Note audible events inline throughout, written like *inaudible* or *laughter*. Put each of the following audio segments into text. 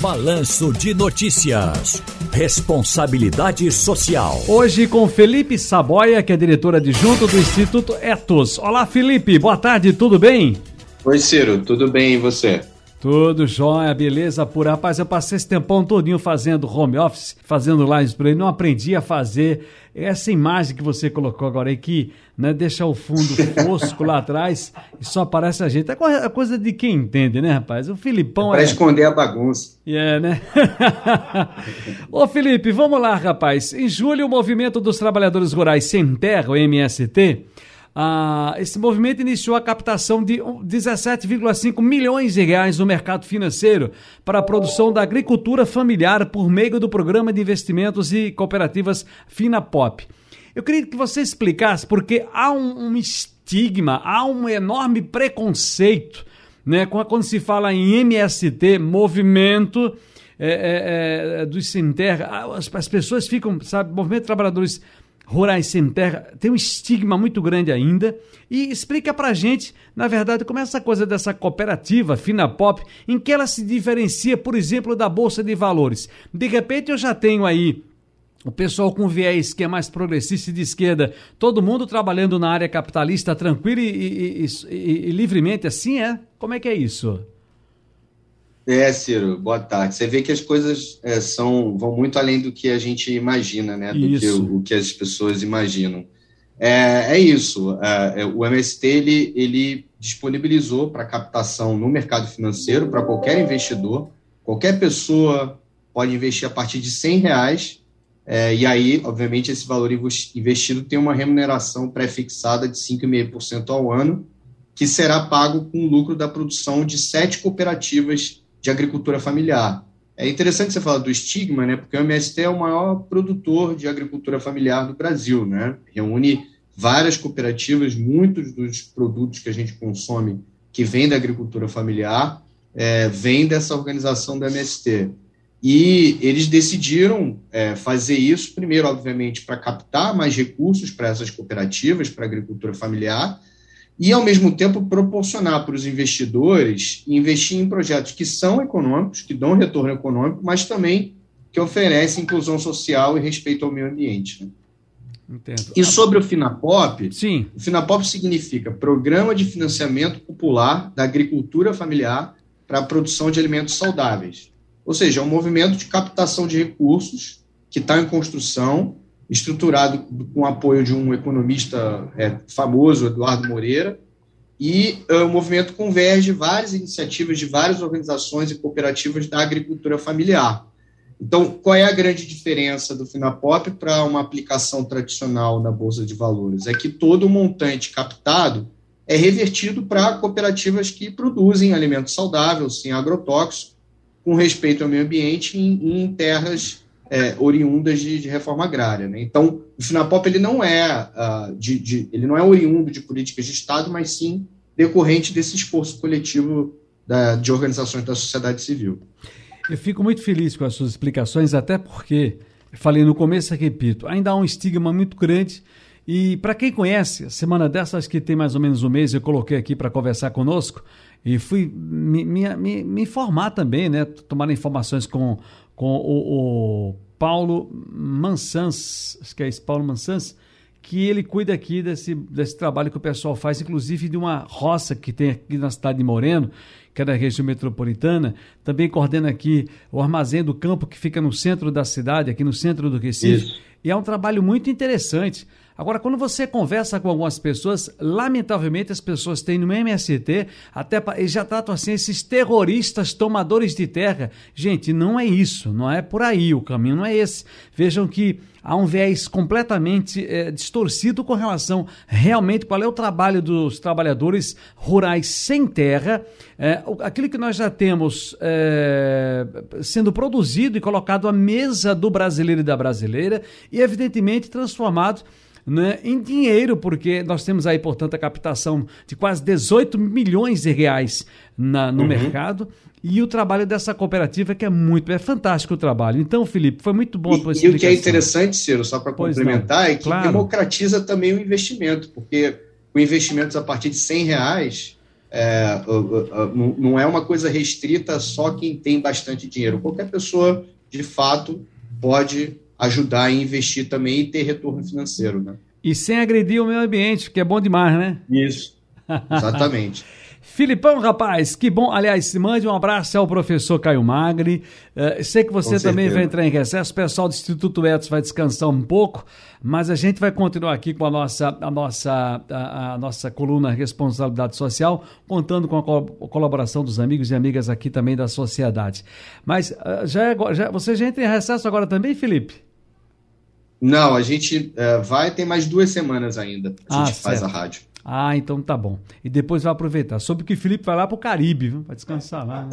Balanço de Notícias. Responsabilidade Social. Hoje com Felipe Saboia, que é diretor adjunto do Instituto Etos. Olá, Felipe. Boa tarde, tudo bem? Oi, Ciro. Tudo bem e você? Tudo jóia, beleza pura. Rapaz, eu passei esse tempão todinho fazendo home office, fazendo lives por aí, não aprendi a fazer essa imagem que você colocou agora aí, que né, deixa o fundo *laughs* fosco lá atrás e só aparece a gente. É coisa de quem entende, né, rapaz? O Filipão é... Pra é... esconder a bagunça. É, yeah, né? *laughs* Ô, Felipe, vamos lá, rapaz. Em julho, o Movimento dos Trabalhadores Rurais Sem Terra, o MST, ah, esse movimento iniciou a captação de 17,5 milhões de reais no mercado financeiro para a produção da agricultura familiar por meio do Programa de Investimentos e Cooperativas FinaPop. Eu queria que você explicasse, porque há um, um estigma, há um enorme preconceito né, quando se fala em MST, movimento é, é, é, dos sem terra, as, as pessoas ficam, sabe, movimento de trabalhadores rurais sem terra tem um estigma muito grande ainda. E explica pra gente, na verdade, como é essa coisa dessa cooperativa Finapop, em que ela se diferencia, por exemplo, da Bolsa de Valores. De repente eu já tenho aí o pessoal com viés que é mais progressista e de esquerda, todo mundo trabalhando na área capitalista tranquilo e, e, e, e livremente, assim é? Como é que é isso? É, Ciro, boa tarde. Você vê que as coisas é, são vão muito além do que a gente imagina, né? Do isso. que o, o, que as pessoas imaginam. É, é isso. É, é o MST ele, ele disponibilizou para captação no mercado financeiro para qualquer investidor. Qualquer pessoa pode investir a partir de 100 reais. É, e aí, obviamente, esse valor investido tem uma remuneração pré-fixada de 5,5% ao ano, que será pago com o lucro da produção de sete cooperativas de agricultura familiar. É interessante você falar do estigma, né? Porque o MST é o maior produtor de agricultura familiar do Brasil, né? Reúne várias cooperativas, muitos dos produtos que a gente consome que vêm da agricultura familiar é, dessa organização do MST. E eles decidiram é, fazer isso, primeiro, obviamente, para captar mais recursos para essas cooperativas, para a agricultura familiar, e, ao mesmo tempo, proporcionar para os investidores investir em projetos que são econômicos, que dão retorno econômico, mas também que oferecem inclusão social e respeito ao meio ambiente. Né? Entendo. E sobre o Finapop, Sim. o Finapop significa Programa de Financiamento Popular da Agricultura Familiar para a Produção de Alimentos Saudáveis. Ou seja, é um movimento de captação de recursos que está em construção estruturado com o apoio de um economista é, famoso, Eduardo Moreira, e uh, o movimento converge várias iniciativas de várias organizações e cooperativas da agricultura familiar. Então, qual é a grande diferença do Finapop para uma aplicação tradicional na Bolsa de Valores? É que todo o montante captado é revertido para cooperativas que produzem alimentos saudáveis, sem agrotóxicos, com respeito ao meio ambiente em, em terras é, oriundas de, de, reforma agrária. Né? Então, o Finapop ele não é uh, de, de, ele não é oriundo de políticas de Estado, mas sim decorrente desse esforço coletivo da, de organizações da sociedade civil. Eu fico muito feliz com as suas explicações, até porque, falei no começo e repito, ainda há um estigma muito grande. E para quem conhece, semana dessas que tem mais ou menos um mês, eu coloquei aqui para conversar conosco e fui me, me, me, me informar também, né? Tomar informações com com o, o Paulo Mansans, acho que é esse Paulo Mansans, que ele cuida aqui desse, desse trabalho que o pessoal faz, inclusive de uma roça que tem aqui na cidade de Moreno, que é da região metropolitana, também coordena aqui o armazém do campo que fica no centro da cidade, aqui no centro do Recife. Isso. E é um trabalho muito interessante. Agora, quando você conversa com algumas pessoas, lamentavelmente as pessoas têm no MST, até eles já tratam assim esses terroristas tomadores de terra. Gente, não é isso, não é por aí, o caminho não é esse. Vejam que há um viés completamente é, distorcido com relação realmente qual é o trabalho dos trabalhadores rurais sem terra, é, aquilo que nós já temos é, sendo produzido e colocado à mesa do brasileiro e da brasileira e evidentemente transformado né, em dinheiro, porque nós temos aí, portanto, a captação de quase 18 milhões de reais na, no uhum. mercado e o trabalho dessa cooperativa que é muito, é fantástico o trabalho. Então, Felipe, foi muito bom a tua e, e o que é interessante, Ciro, só para complementar, não. é que claro. democratiza também o investimento, porque com investimentos a partir de 100 reais, é, não é uma coisa restrita só quem tem bastante dinheiro. Qualquer pessoa, de fato, pode ajudar e investir também e ter retorno financeiro. Né? E sem agredir o meio ambiente, que é bom demais, né? Isso, *laughs* exatamente. Filipão, rapaz, que bom. Aliás, mande um abraço ao professor Caio Magri. Uh, sei que você também vai entrar em recesso. O pessoal do Instituto Etos vai descansar um pouco, mas a gente vai continuar aqui com a nossa, a nossa, a, a nossa coluna Responsabilidade Social, contando com a colaboração dos amigos e amigas aqui também da sociedade. Mas uh, já, é, já você já entra em recesso agora também, Felipe? Não, a gente uh, vai, tem mais duas semanas ainda. A gente ah, faz a rádio. Ah, então tá bom. E depois vai aproveitar. Soube que o Felipe vai lá pro Caribe, viu? Vai descansar lá. Né?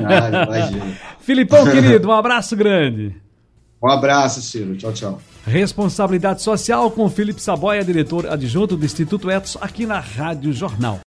Não, *laughs* imagina. *laughs* Filipão, querido, um abraço grande. Um abraço, Ciro. Tchau, tchau. Responsabilidade Social com Felipe Saboia, diretor adjunto do Instituto Etos, aqui na Rádio Jornal.